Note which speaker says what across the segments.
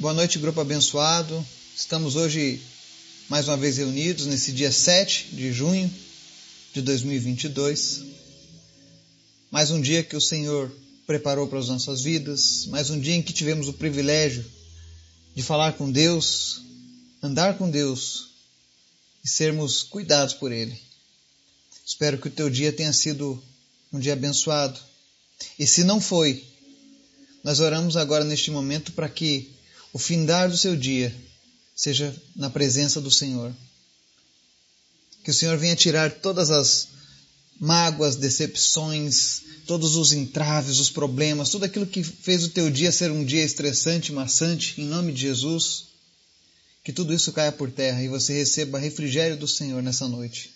Speaker 1: Boa noite, grupo abençoado. Estamos hoje mais uma vez reunidos nesse dia 7 de junho de 2022. Mais um dia que o Senhor preparou para as nossas vidas, mais um dia em que tivemos o privilégio de falar com Deus, andar com Deus e sermos cuidados por Ele. Espero que o teu dia tenha sido um dia abençoado. E se não foi, nós oramos agora neste momento para que o findar do seu dia seja na presença do Senhor. Que o Senhor venha tirar todas as mágoas, decepções, todos os entraves, os problemas, tudo aquilo que fez o teu dia ser um dia estressante, maçante, em nome de Jesus. Que tudo isso caia por terra e você receba refrigério do Senhor nessa noite.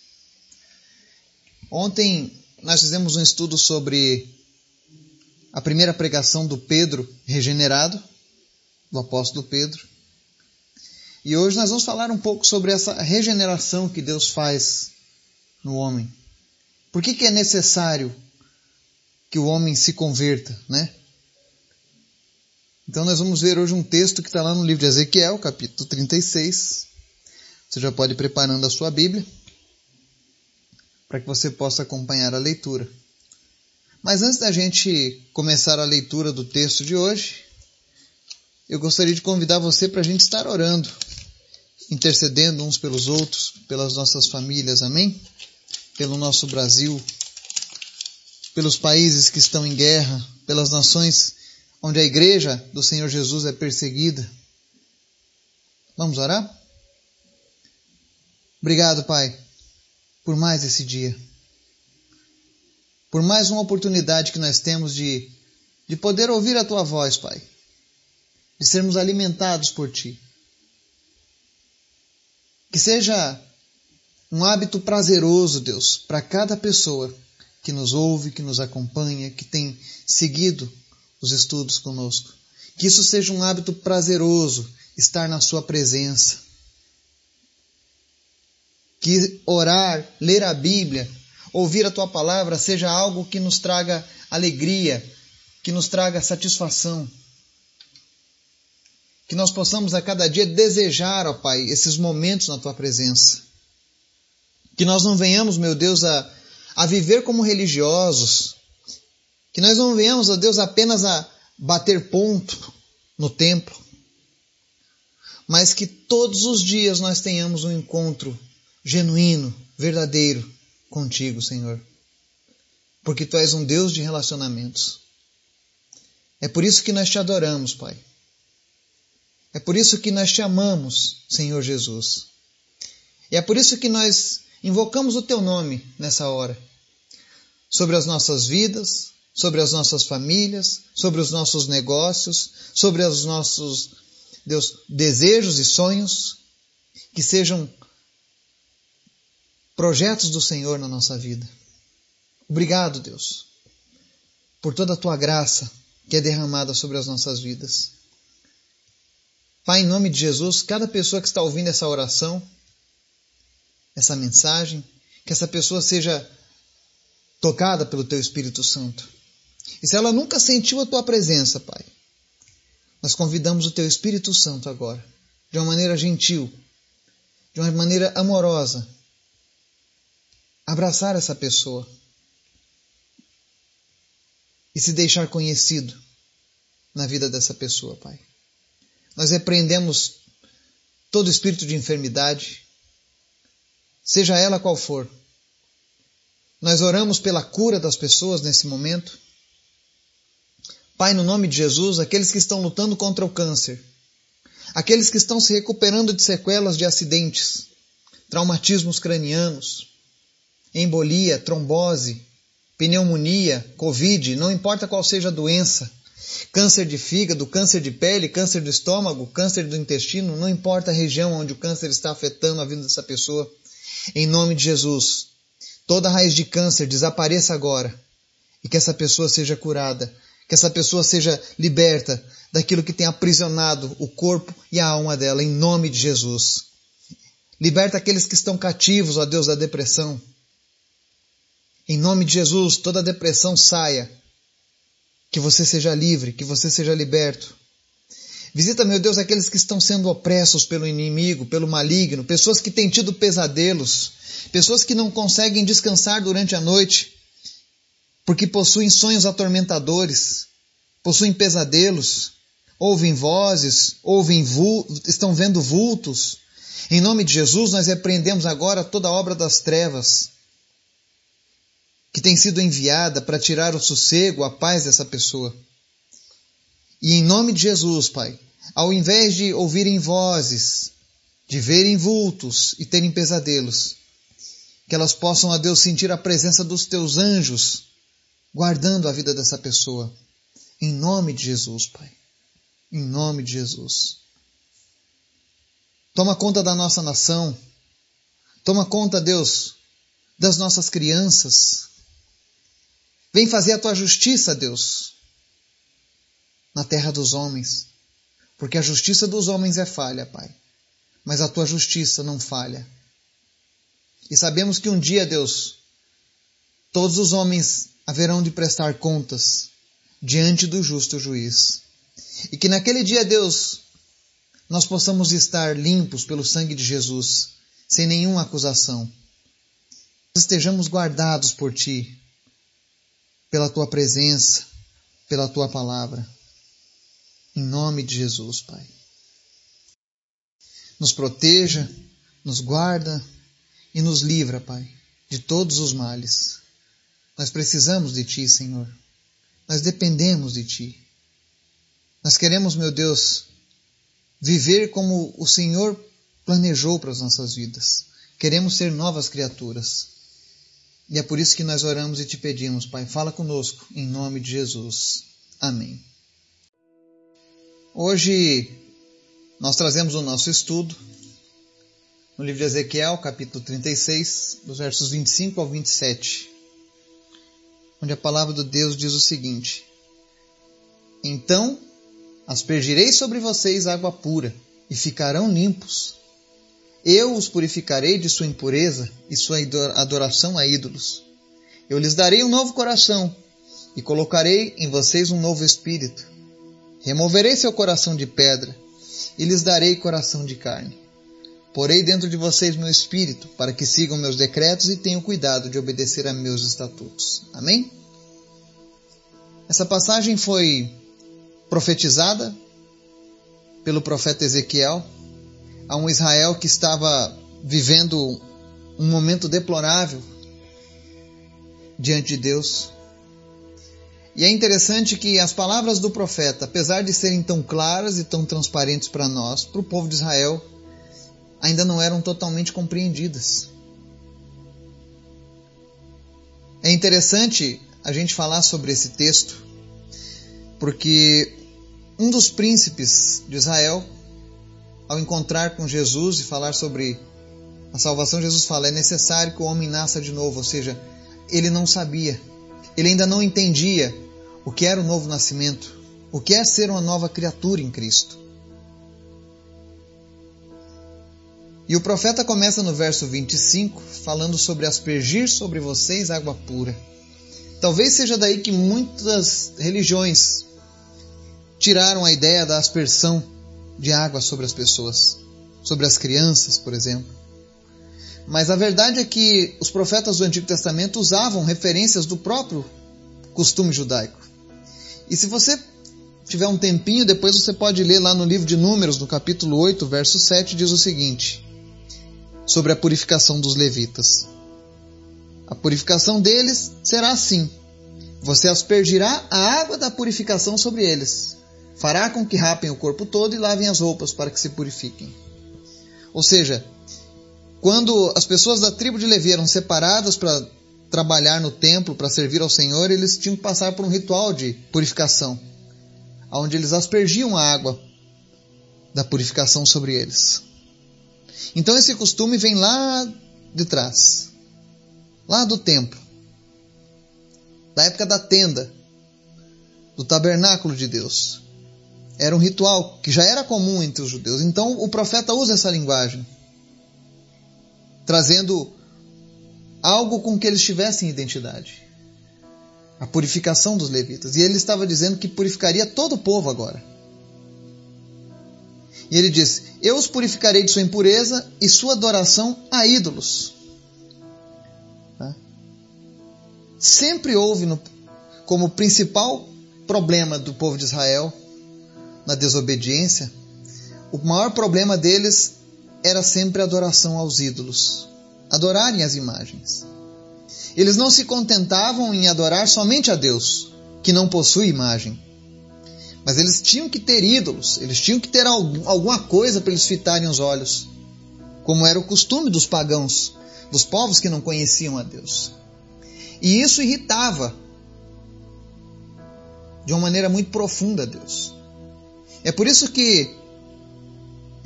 Speaker 1: Ontem nós fizemos um estudo sobre a primeira pregação do Pedro regenerado do apóstolo Pedro. E hoje nós vamos falar um pouco sobre essa regeneração que Deus faz no homem. Por que, que é necessário que o homem se converta, né? Então nós vamos ver hoje um texto que está lá no livro de Ezequiel, capítulo 36. Você já pode ir preparando a sua Bíblia para que você possa acompanhar a leitura. Mas antes da gente começar a leitura do texto de hoje, eu gostaria de convidar você para a gente estar orando, intercedendo uns pelos outros, pelas nossas famílias, amém? Pelo nosso Brasil, pelos países que estão em guerra, pelas nações onde a igreja do Senhor Jesus é perseguida. Vamos orar? Obrigado, Pai, por mais esse dia. Por mais uma oportunidade que nós temos de, de poder ouvir a Tua voz, Pai de sermos alimentados por Ti. Que seja um hábito prazeroso, Deus, para cada pessoa que nos ouve, que nos acompanha, que tem seguido os estudos conosco. Que isso seja um hábito prazeroso estar na Sua presença. Que orar, ler a Bíblia, ouvir a Tua palavra seja algo que nos traga alegria, que nos traga satisfação que nós possamos a cada dia desejar, ó Pai, esses momentos na Tua presença. Que nós não venhamos, meu Deus, a, a viver como religiosos. Que nós não venhamos, ó Deus, apenas a bater ponto no templo. Mas que todos os dias nós tenhamos um encontro genuíno, verdadeiro contigo, Senhor. Porque Tu és um Deus de relacionamentos. É por isso que nós te adoramos, Pai. É por isso que nós te amamos, Senhor Jesus. E é por isso que nós invocamos o teu nome nessa hora. Sobre as nossas vidas, sobre as nossas famílias, sobre os nossos negócios, sobre os nossos Deus, desejos e sonhos, que sejam projetos do Senhor na nossa vida. Obrigado, Deus, por toda a tua graça que é derramada sobre as nossas vidas. Pai, em nome de Jesus, cada pessoa que está ouvindo essa oração, essa mensagem, que essa pessoa seja tocada pelo Teu Espírito Santo. E se ela nunca sentiu a Tua presença, Pai, nós convidamos o Teu Espírito Santo agora, de uma maneira gentil, de uma maneira amorosa, abraçar essa pessoa e se deixar conhecido na vida dessa pessoa, Pai. Nós repreendemos todo espírito de enfermidade, seja ela qual for. Nós oramos pela cura das pessoas nesse momento. Pai, no nome de Jesus, aqueles que estão lutando contra o câncer, aqueles que estão se recuperando de sequelas de acidentes, traumatismos cranianos, embolia, trombose, pneumonia, covid, não importa qual seja a doença, Câncer de fígado, câncer de pele, câncer do estômago, câncer do intestino, não importa a região onde o câncer está afetando a vida dessa pessoa. Em nome de Jesus, toda raiz de câncer desapareça agora e que essa pessoa seja curada, que essa pessoa seja liberta daquilo que tem aprisionado o corpo e a alma dela, em nome de Jesus. Liberta aqueles que estão cativos, ó Deus, da depressão. Em nome de Jesus, toda depressão saia que você seja livre, que você seja liberto. Visita, meu Deus, aqueles que estão sendo opressos pelo inimigo, pelo maligno, pessoas que têm tido pesadelos, pessoas que não conseguem descansar durante a noite, porque possuem sonhos atormentadores, possuem pesadelos, ouvem vozes, ouvem estão vendo vultos. Em nome de Jesus, nós repreendemos agora toda obra das trevas que tem sido enviada para tirar o sossego, a paz dessa pessoa. E em nome de Jesus, Pai, ao invés de ouvirem vozes, de verem vultos e terem pesadelos, que elas possam, a Deus, sentir a presença dos teus anjos guardando a vida dessa pessoa. Em nome de Jesus, Pai. Em nome de Jesus. Toma conta da nossa nação. Toma conta, Deus, das nossas crianças. Vem fazer a tua justiça, Deus, na terra dos homens. Porque a justiça dos homens é falha, Pai. Mas a tua justiça não falha. E sabemos que um dia, Deus, todos os homens haverão de prestar contas diante do justo juiz. E que naquele dia, Deus, nós possamos estar limpos pelo sangue de Jesus, sem nenhuma acusação. Estejamos guardados por Ti, pela Tua presença, pela Tua palavra. Em nome de Jesus, Pai. Nos proteja, nos guarda e nos livra, Pai, de todos os males. Nós precisamos de Ti, Senhor. Nós dependemos de Ti. Nós queremos, meu Deus, viver como o Senhor planejou para as nossas vidas. Queremos ser novas criaturas. E é por isso que nós oramos e te pedimos, Pai, fala conosco, em nome de Jesus. Amém. Hoje nós trazemos o nosso estudo no livro de Ezequiel, capítulo 36, dos versos 25 ao 27, onde a palavra do Deus diz o seguinte: Então aspergirei sobre vocês água pura, e ficarão limpos. Eu os purificarei de sua impureza e sua adoração a ídolos. Eu lhes darei um novo coração, e colocarei em vocês um novo espírito. Removerei seu coração de pedra, e lhes darei coração de carne. Porei dentro de vocês meu espírito, para que sigam meus decretos e tenham cuidado de obedecer a meus estatutos. Amém? Essa passagem foi profetizada pelo profeta Ezequiel a um Israel que estava vivendo um momento deplorável diante de Deus. E é interessante que as palavras do profeta, apesar de serem tão claras e tão transparentes para nós, para o povo de Israel, ainda não eram totalmente compreendidas. É interessante a gente falar sobre esse texto, porque um dos príncipes de Israel, ao encontrar com Jesus e falar sobre a salvação, Jesus fala: é necessário que o homem nasça de novo, ou seja, ele não sabia, ele ainda não entendia o que era o novo nascimento, o que é ser uma nova criatura em Cristo. E o profeta começa no verso 25 falando sobre aspergir sobre vocês água pura. Talvez seja daí que muitas religiões tiraram a ideia da aspersão de água sobre as pessoas, sobre as crianças, por exemplo. Mas a verdade é que os profetas do Antigo Testamento usavam referências do próprio costume judaico. E se você tiver um tempinho, depois você pode ler lá no livro de Números, no capítulo 8, verso 7, diz o seguinte: sobre a purificação dos levitas. A purificação deles será assim: você aspergirá a água da purificação sobre eles, fará com que rapem o corpo todo e lavem as roupas para que se purifiquem. Ou seja, quando as pessoas da tribo de Levi eram separadas para trabalhar no templo, para servir ao Senhor, eles tinham que passar por um ritual de purificação, onde eles aspergiam a água da purificação sobre eles. Então esse costume vem lá de trás, lá do templo, da época da tenda, do tabernáculo de Deus. Era um ritual que já era comum entre os judeus. Então o profeta usa essa linguagem, trazendo algo com que eles tivessem identidade. A purificação dos levitas. E ele estava dizendo que purificaria todo o povo agora. E ele diz: Eu os purificarei de sua impureza e sua adoração a ídolos. Tá? Sempre houve no, como principal problema do povo de Israel na desobediência, o maior problema deles era sempre a adoração aos ídolos, adorarem as imagens. Eles não se contentavam em adorar somente a Deus, que não possui imagem. Mas eles tinham que ter ídolos, eles tinham que ter alguma coisa para eles fitarem os olhos, como era o costume dos pagãos, dos povos que não conheciam a Deus. E isso irritava de uma maneira muito profunda a Deus. É por isso que,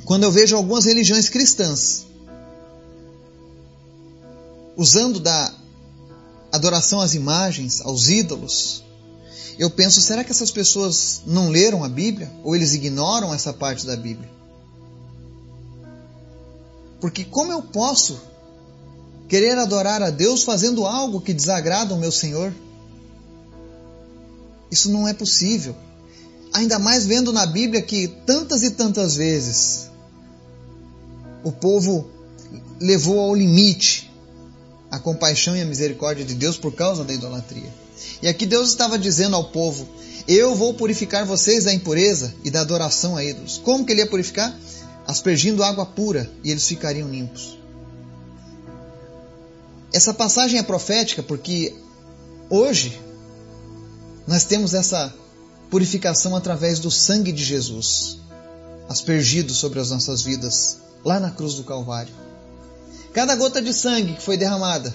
Speaker 1: quando eu vejo algumas religiões cristãs usando da adoração às imagens, aos ídolos, eu penso, será que essas pessoas não leram a Bíblia? Ou eles ignoram essa parte da Bíblia? Porque como eu posso querer adorar a Deus fazendo algo que desagrada o meu Senhor? Isso não é possível. Ainda mais vendo na Bíblia que tantas e tantas vezes o povo levou ao limite a compaixão e a misericórdia de Deus por causa da idolatria. E aqui Deus estava dizendo ao povo: Eu vou purificar vocês da impureza e da adoração a ídolos. Como que ele ia purificar? Aspergindo água pura e eles ficariam limpos. Essa passagem é profética porque hoje nós temos essa purificação através do sangue de Jesus, aspergido sobre as nossas vidas, lá na cruz do Calvário. Cada gota de sangue que foi derramada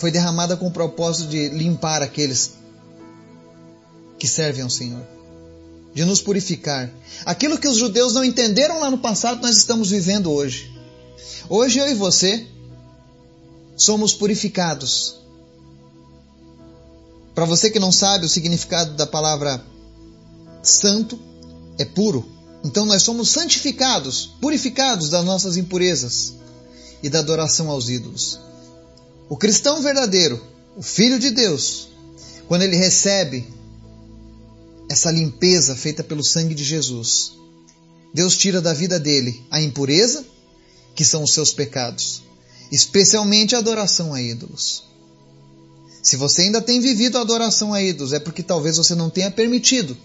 Speaker 1: foi derramada com o propósito de limpar aqueles que servem ao Senhor, de nos purificar. Aquilo que os judeus não entenderam lá no passado, nós estamos vivendo hoje. Hoje eu e você somos purificados. Para você que não sabe o significado da palavra santo, é puro. Então nós somos santificados, purificados das nossas impurezas e da adoração aos ídolos. O cristão verdadeiro, o filho de Deus, quando ele recebe essa limpeza feita pelo sangue de Jesus, Deus tira da vida dele a impureza, que são os seus pecados, especialmente a adoração a ídolos. Se você ainda tem vivido a adoração a ídolos, é porque talvez você não tenha permitido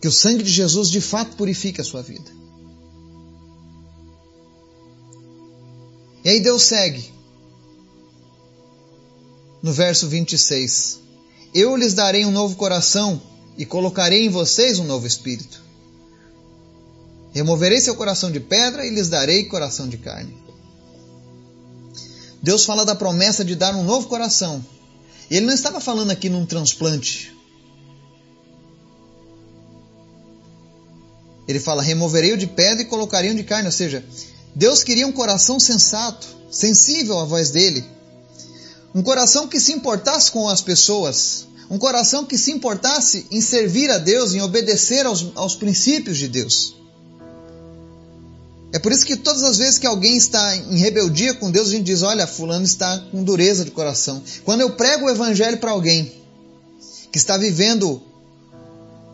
Speaker 1: que o sangue de Jesus de fato purifique a sua vida. E aí Deus segue no verso 26. Eu lhes darei um novo coração e colocarei em vocês um novo espírito. Removerei seu coração de pedra e lhes darei coração de carne. Deus fala da promessa de dar um novo coração. E ele não estava falando aqui num transplante. Ele fala: removerei o de pedra e colocarei um de carne. Ou seja, Deus queria um coração sensato, sensível à voz dele, um coração que se importasse com as pessoas, um coração que se importasse em servir a Deus, em obedecer aos, aos princípios de Deus. É por isso que todas as vezes que alguém está em rebeldia com Deus, a gente diz: olha, Fulano está com dureza de coração. Quando eu prego o Evangelho para alguém que está vivendo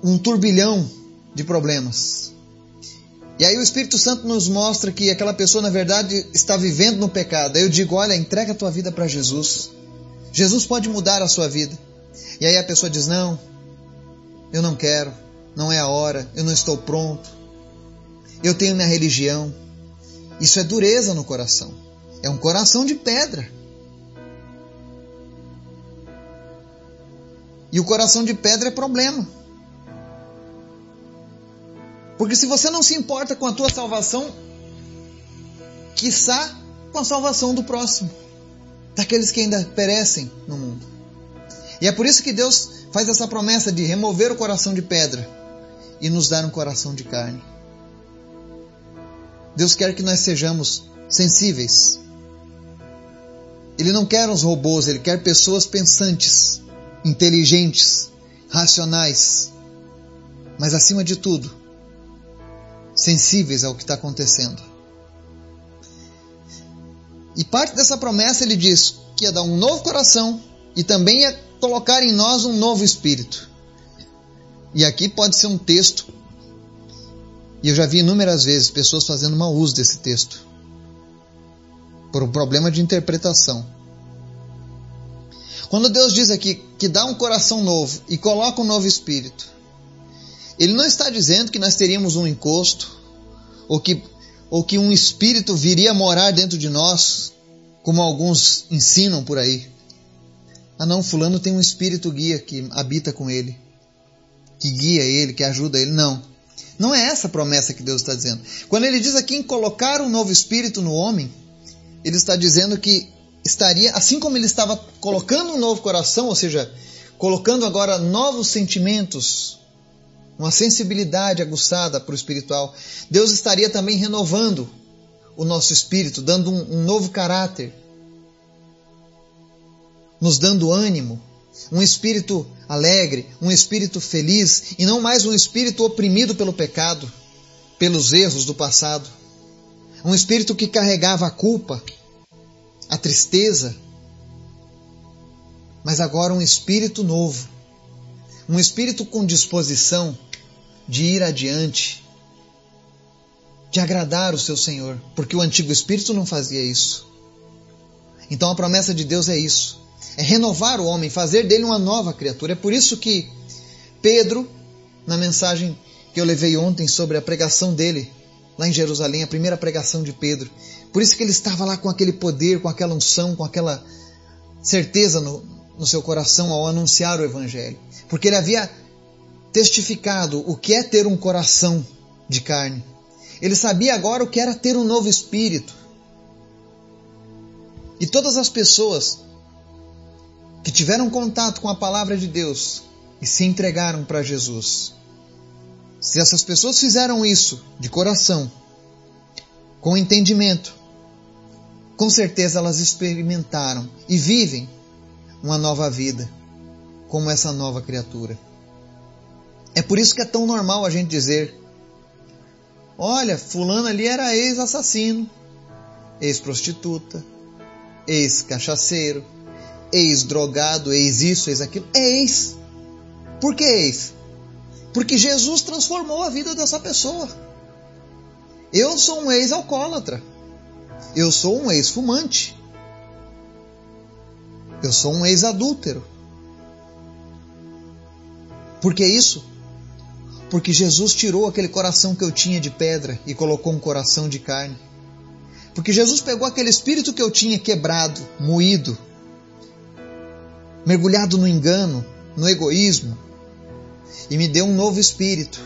Speaker 1: um turbilhão de problemas, e aí o Espírito Santo nos mostra que aquela pessoa, na verdade, está vivendo no pecado. Aí eu digo: olha, entrega a tua vida para Jesus. Jesus pode mudar a sua vida. E aí a pessoa diz: não, eu não quero, não é a hora, eu não estou pronto, eu tenho minha religião. Isso é dureza no coração. É um coração de pedra. E o coração de pedra é problema. Porque se você não se importa com a tua salvação, quiçá com a salvação do próximo, daqueles que ainda perecem no mundo. E é por isso que Deus faz essa promessa de remover o coração de pedra e nos dar um coração de carne. Deus quer que nós sejamos sensíveis. Ele não quer uns robôs, ele quer pessoas pensantes, inteligentes, racionais. Mas acima de tudo, sensíveis ao que está acontecendo. E parte dessa promessa ele diz que ia dar um novo coração e também ia colocar em nós um novo espírito. E aqui pode ser um texto E eu já vi inúmeras vezes pessoas fazendo mau uso desse texto por um problema de interpretação. Quando Deus diz aqui que dá um coração novo e coloca um novo espírito, Ele não está dizendo que nós teríamos um encosto ou que, ou que um espírito viria morar dentro de nós, como alguns ensinam por aí. Ah, não, Fulano tem um espírito guia que habita com ele, que guia ele, que ajuda ele. Não. Não é essa a promessa que Deus está dizendo. Quando ele diz aqui em colocar um novo espírito no homem, ele está dizendo que estaria, assim como ele estava colocando um novo coração, ou seja, colocando agora novos sentimentos, uma sensibilidade aguçada para o espiritual, Deus estaria também renovando o nosso espírito, dando um, um novo caráter, nos dando ânimo, um espírito alegre, um espírito feliz e não mais um espírito oprimido pelo pecado, pelos erros do passado. Um espírito que carregava a culpa, a tristeza, mas agora um espírito novo, um espírito com disposição de ir adiante, de agradar o seu Senhor, porque o antigo espírito não fazia isso. Então a promessa de Deus é isso é renovar o homem, fazer dele uma nova criatura. É por isso que Pedro, na mensagem que eu levei ontem sobre a pregação dele, lá em Jerusalém, a primeira pregação de Pedro, por isso que ele estava lá com aquele poder, com aquela unção, com aquela certeza no, no seu coração ao anunciar o Evangelho. Porque ele havia testificado o que é ter um coração de carne. Ele sabia agora o que era ter um novo espírito. E todas as pessoas que tiveram contato com a palavra de Deus e se entregaram para Jesus. Se essas pessoas fizeram isso de coração, com entendimento, com certeza elas experimentaram e vivem uma nova vida, como essa nova criatura. É por isso que é tão normal a gente dizer: olha, Fulano ali era ex-assassino, ex-prostituta, ex-cachaceiro, ex-drogado, ex isso, ex aquilo. É ex. Por que ex? Porque Jesus transformou a vida dessa pessoa. Eu sou um ex-alcoólatra. Eu sou um ex-fumante. Eu sou um ex-adúltero. Por que isso? Porque Jesus tirou aquele coração que eu tinha de pedra e colocou um coração de carne. Porque Jesus pegou aquele espírito que eu tinha quebrado, moído, mergulhado no engano, no egoísmo, e me deu um novo espírito.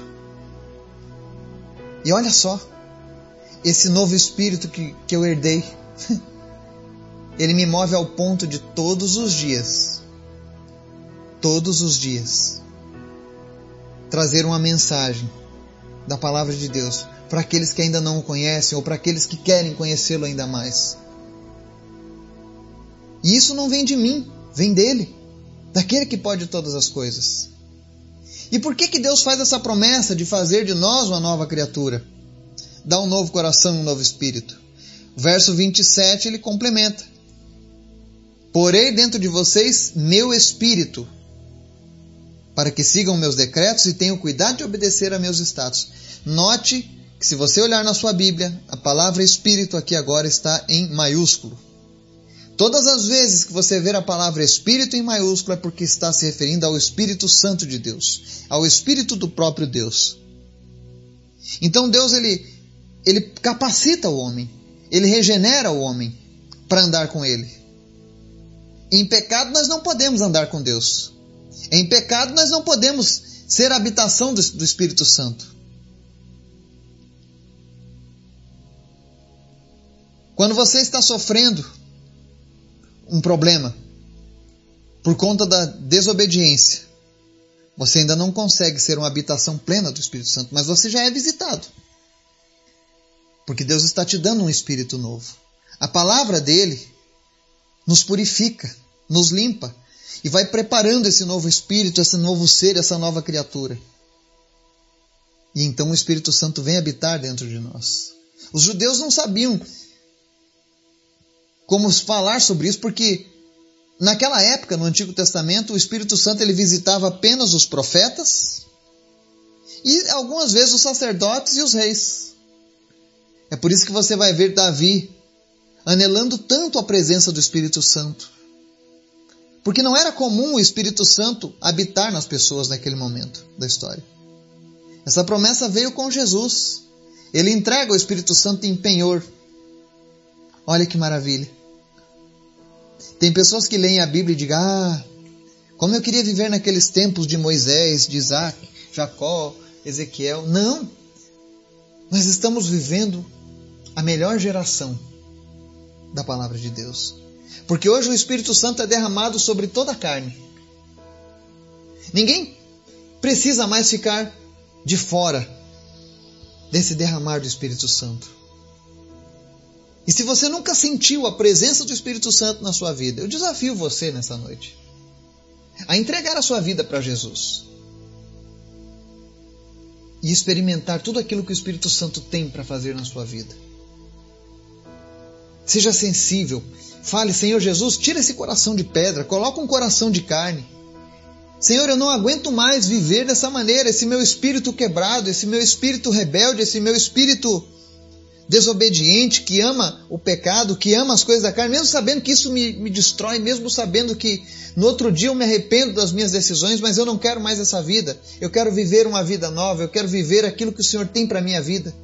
Speaker 1: E olha só, esse novo espírito que, que eu herdei, ele me move ao ponto de todos os dias, todos os dias, trazer uma mensagem da palavra de Deus para aqueles que ainda não o conhecem ou para aqueles que querem conhecê-lo ainda mais. E isso não vem de mim, vem dele, daquele que pode todas as coisas. E por que, que Deus faz essa promessa de fazer de nós uma nova criatura? Dá um novo coração um novo espírito. Verso 27 ele complementa: Porei dentro de vocês meu espírito, para que sigam meus decretos e tenham cuidado de obedecer a meus status. Note que se você olhar na sua Bíblia, a palavra espírito aqui agora está em maiúsculo. Todas as vezes que você ver a palavra Espírito em maiúsculo é porque está se referindo ao Espírito Santo de Deus, ao Espírito do próprio Deus. Então Deus ele, ele capacita o homem, ele regenera o homem para andar com ele. Em pecado nós não podemos andar com Deus. Em pecado nós não podemos ser a habitação do, do Espírito Santo. Quando você está sofrendo um problema por conta da desobediência, você ainda não consegue ser uma habitação plena do Espírito Santo, mas você já é visitado. Porque Deus está te dando um espírito novo. A palavra dele nos purifica, nos limpa e vai preparando esse novo espírito, esse novo ser, essa nova criatura. E então o Espírito Santo vem habitar dentro de nós. Os judeus não sabiam como falar sobre isso, porque naquela época, no Antigo Testamento, o Espírito Santo ele visitava apenas os profetas E algumas vezes os sacerdotes e os reis. É por isso que você vai ver Davi anelando tanto a presença do Espírito Santo. Porque não era comum o Espírito Santo habitar nas pessoas naquele momento da história. Essa promessa veio com Jesus. Ele entrega o Espírito Santo em penhor. Olha que maravilha. Tem pessoas que leem a Bíblia e dizem: Ah, como eu queria viver naqueles tempos de Moisés, de Isaac, Jacó, Ezequiel. Não! Nós estamos vivendo a melhor geração da palavra de Deus. Porque hoje o Espírito Santo é derramado sobre toda a carne. Ninguém precisa mais ficar de fora desse derramar do Espírito Santo. E se você nunca sentiu a presença do Espírito Santo na sua vida, eu desafio você nessa noite a entregar a sua vida para Jesus e experimentar tudo aquilo que o Espírito Santo tem para fazer na sua vida. Seja sensível. Fale, Senhor Jesus, tira esse coração de pedra, coloca um coração de carne. Senhor, eu não aguento mais viver dessa maneira, esse meu espírito quebrado, esse meu espírito rebelde, esse meu espírito desobediente, que ama o pecado, que ama as coisas da carne, mesmo sabendo que isso me, me destrói, mesmo sabendo que no outro dia eu me arrependo das minhas decisões, mas eu não quero mais essa vida. Eu quero viver uma vida nova, eu quero viver aquilo que o Senhor tem para a minha vida.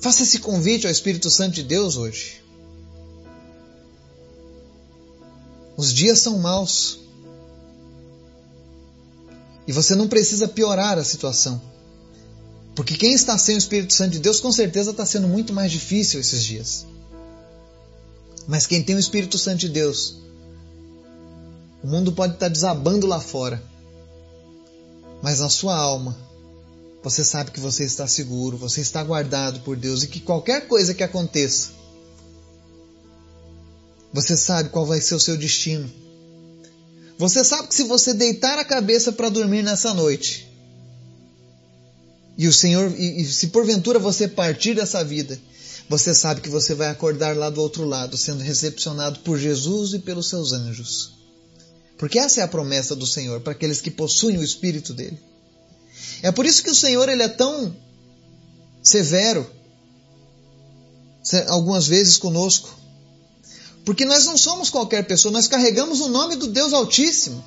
Speaker 1: Faça esse convite ao Espírito Santo de Deus hoje. Os dias são maus. E você não precisa piorar a situação. Porque quem está sem o Espírito Santo de Deus, com certeza está sendo muito mais difícil esses dias. Mas quem tem o Espírito Santo de Deus, o mundo pode estar desabando lá fora. Mas na sua alma, você sabe que você está seguro, você está guardado por Deus e que qualquer coisa que aconteça, você sabe qual vai ser o seu destino. Você sabe que se você deitar a cabeça para dormir nessa noite, e o Senhor, e, e se porventura você partir dessa vida, você sabe que você vai acordar lá do outro lado, sendo recepcionado por Jesus e pelos seus anjos. Porque essa é a promessa do Senhor para aqueles que possuem o Espírito dele. É por isso que o Senhor ele é tão severo algumas vezes conosco. Porque nós não somos qualquer pessoa, nós carregamos o nome do Deus Altíssimo.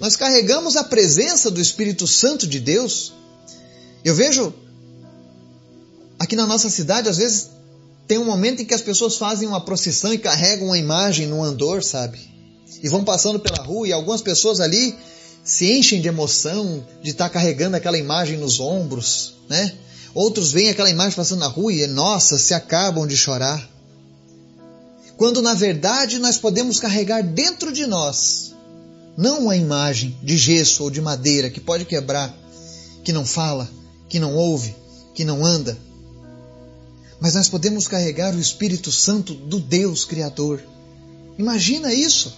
Speaker 1: Nós carregamos a presença do Espírito Santo de Deus. Eu vejo aqui na nossa cidade, às vezes, tem um momento em que as pessoas fazem uma procissão e carregam uma imagem no andor, sabe? E vão passando pela rua e algumas pessoas ali se enchem de emoção de estar carregando aquela imagem nos ombros, né? Outros veem aquela imagem passando na rua e, nossa, se acabam de chorar. Quando na verdade nós podemos carregar dentro de nós não uma imagem de gesso ou de madeira que pode quebrar, que não fala, que não ouve, que não anda, mas nós podemos carregar o Espírito Santo do Deus Criador. Imagina isso!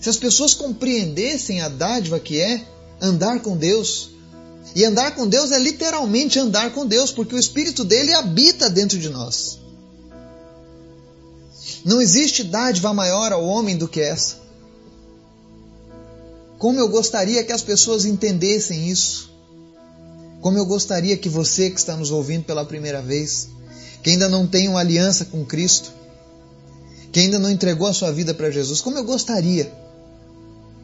Speaker 1: Se as pessoas compreendessem a dádiva que é andar com Deus, e andar com Deus é literalmente andar com Deus, porque o Espírito dele habita dentro de nós. Não existe dádiva maior ao homem do que essa. Como eu gostaria que as pessoas entendessem isso. Como eu gostaria que você que está nos ouvindo pela primeira vez, que ainda não tem uma aliança com Cristo, que ainda não entregou a sua vida para Jesus, como eu gostaria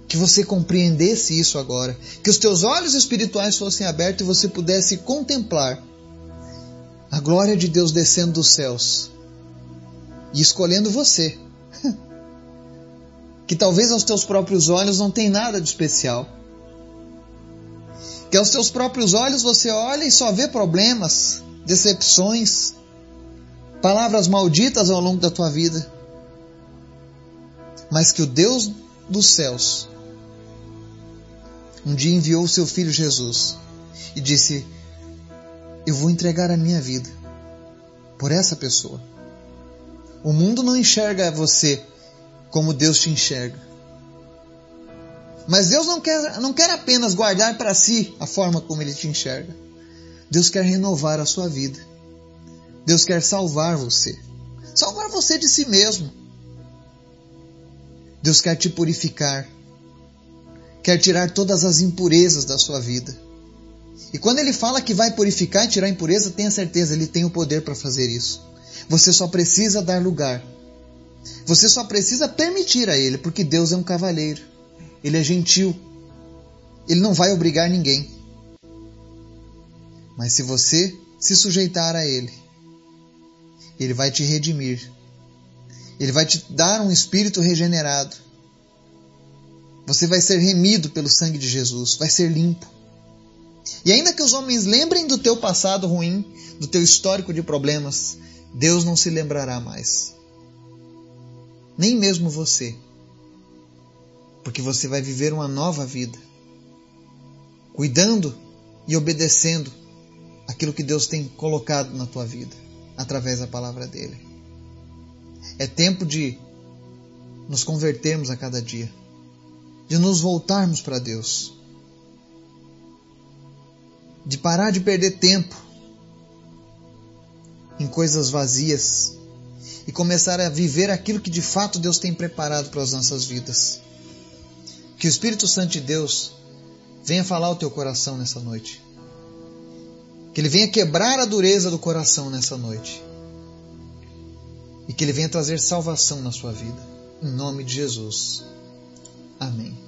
Speaker 1: que você compreendesse isso agora, que os teus olhos espirituais fossem abertos e você pudesse contemplar a glória de Deus descendo dos céus e escolhendo você. que talvez aos teus próprios olhos não tem nada de especial. Que aos teus próprios olhos você olha e só vê problemas, decepções, palavras malditas ao longo da tua vida. Mas que o Deus dos céus um dia enviou o seu filho Jesus e disse: Eu vou entregar a minha vida por essa pessoa. O mundo não enxerga você como Deus te enxerga. Mas Deus não quer, não quer apenas guardar para si a forma como Ele te enxerga. Deus quer renovar a sua vida. Deus quer salvar você. Salvar você de si mesmo. Deus quer te purificar quer tirar todas as impurezas da sua vida. E quando ele fala que vai purificar e tirar a impureza, tenha certeza, ele tem o poder para fazer isso. Você só precisa dar lugar. Você só precisa permitir a ele, porque Deus é um cavalheiro. Ele é gentil. Ele não vai obrigar ninguém. Mas se você se sujeitar a ele, ele vai te redimir. Ele vai te dar um espírito regenerado. Você vai ser remido pelo sangue de Jesus, vai ser limpo. E ainda que os homens lembrem do teu passado ruim, do teu histórico de problemas, Deus não se lembrará mais. Nem mesmo você. Porque você vai viver uma nova vida, cuidando e obedecendo aquilo que Deus tem colocado na tua vida através da palavra dele. É tempo de nos convertermos a cada dia, de nos voltarmos para Deus, de parar de perder tempo em coisas vazias e começar a viver aquilo que de fato Deus tem preparado para as nossas vidas. Que o Espírito Santo de Deus venha falar ao teu coração nessa noite. Que Ele venha quebrar a dureza do coração nessa noite. E que Ele venha trazer salvação na sua vida. Em nome de Jesus. Amém.